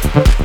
Thank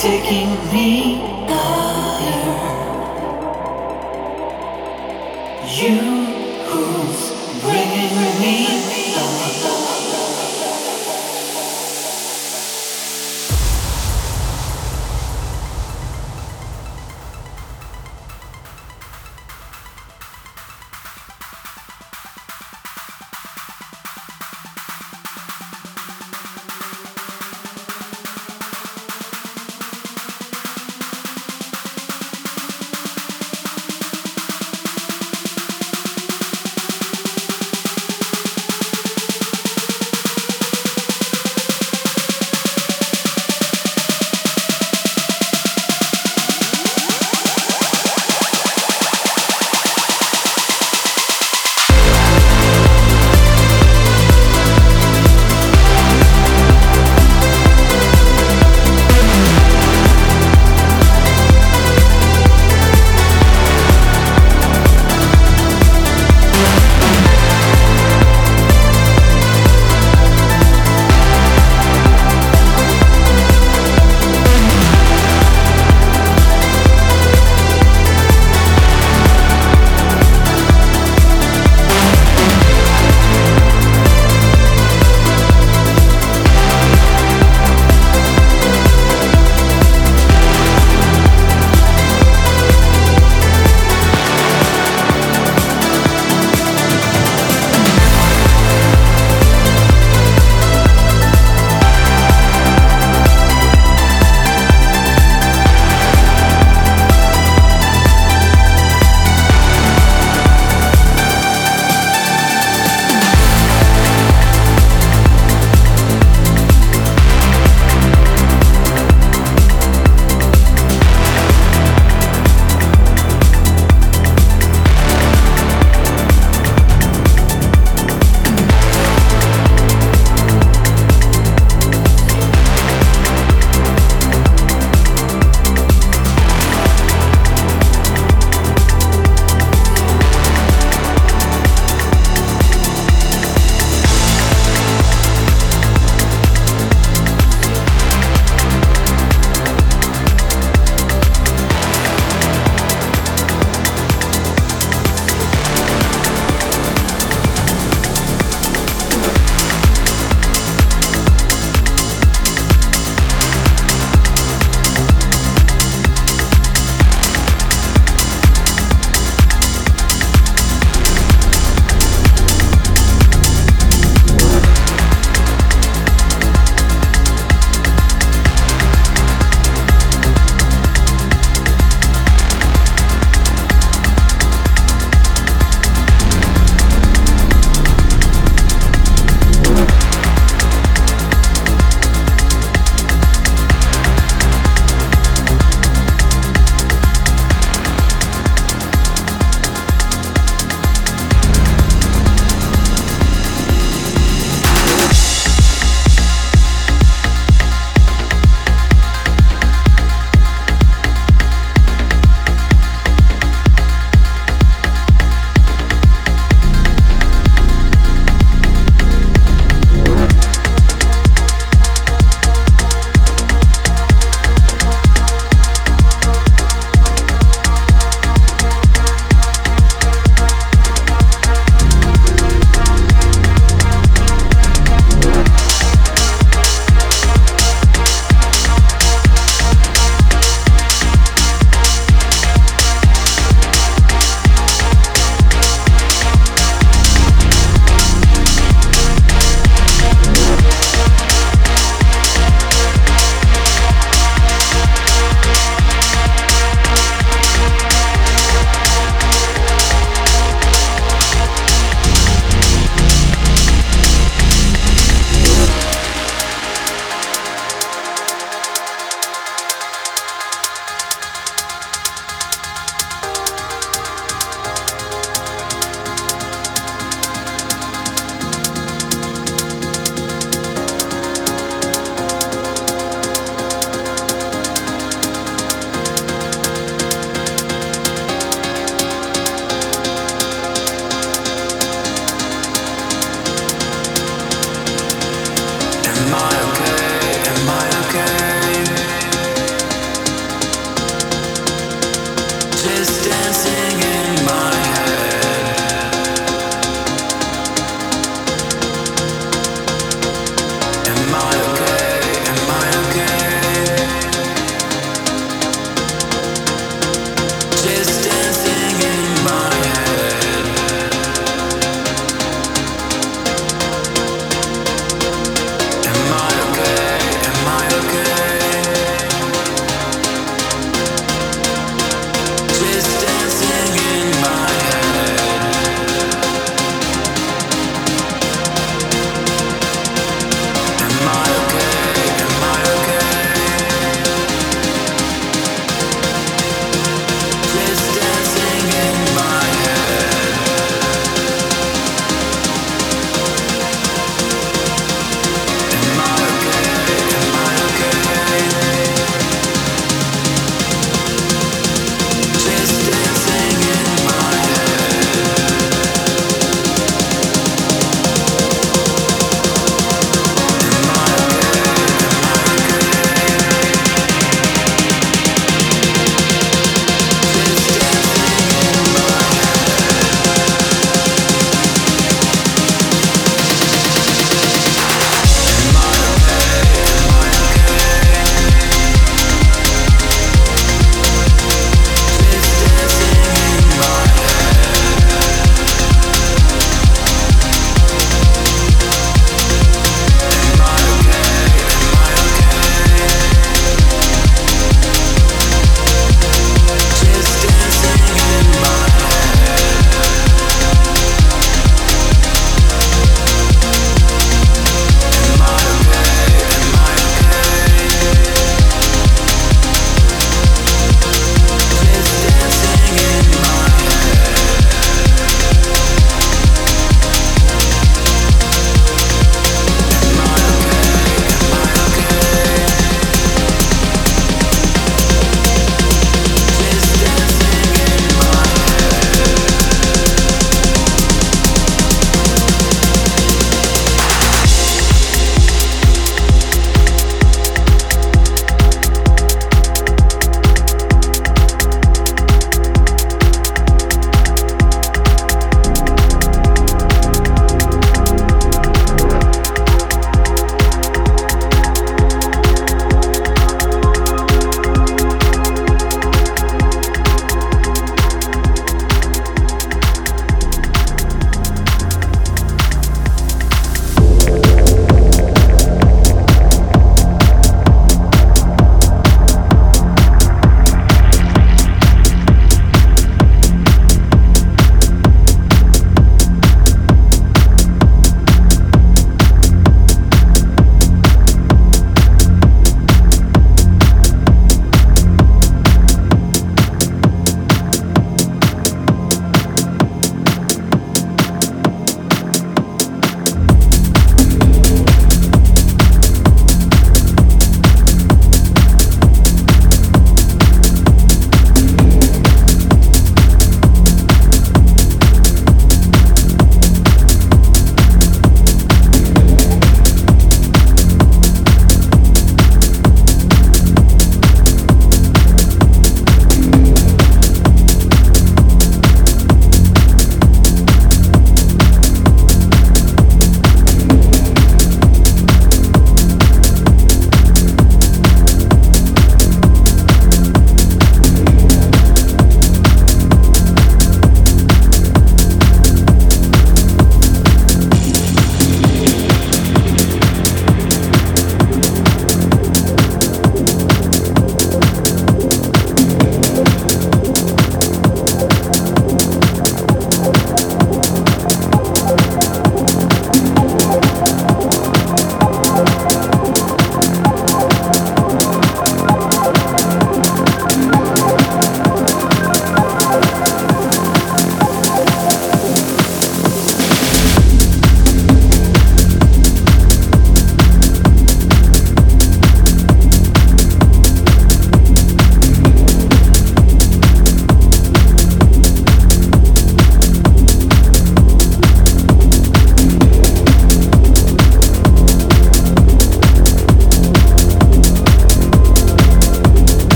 taking me higher. You.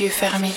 Yeux fermés.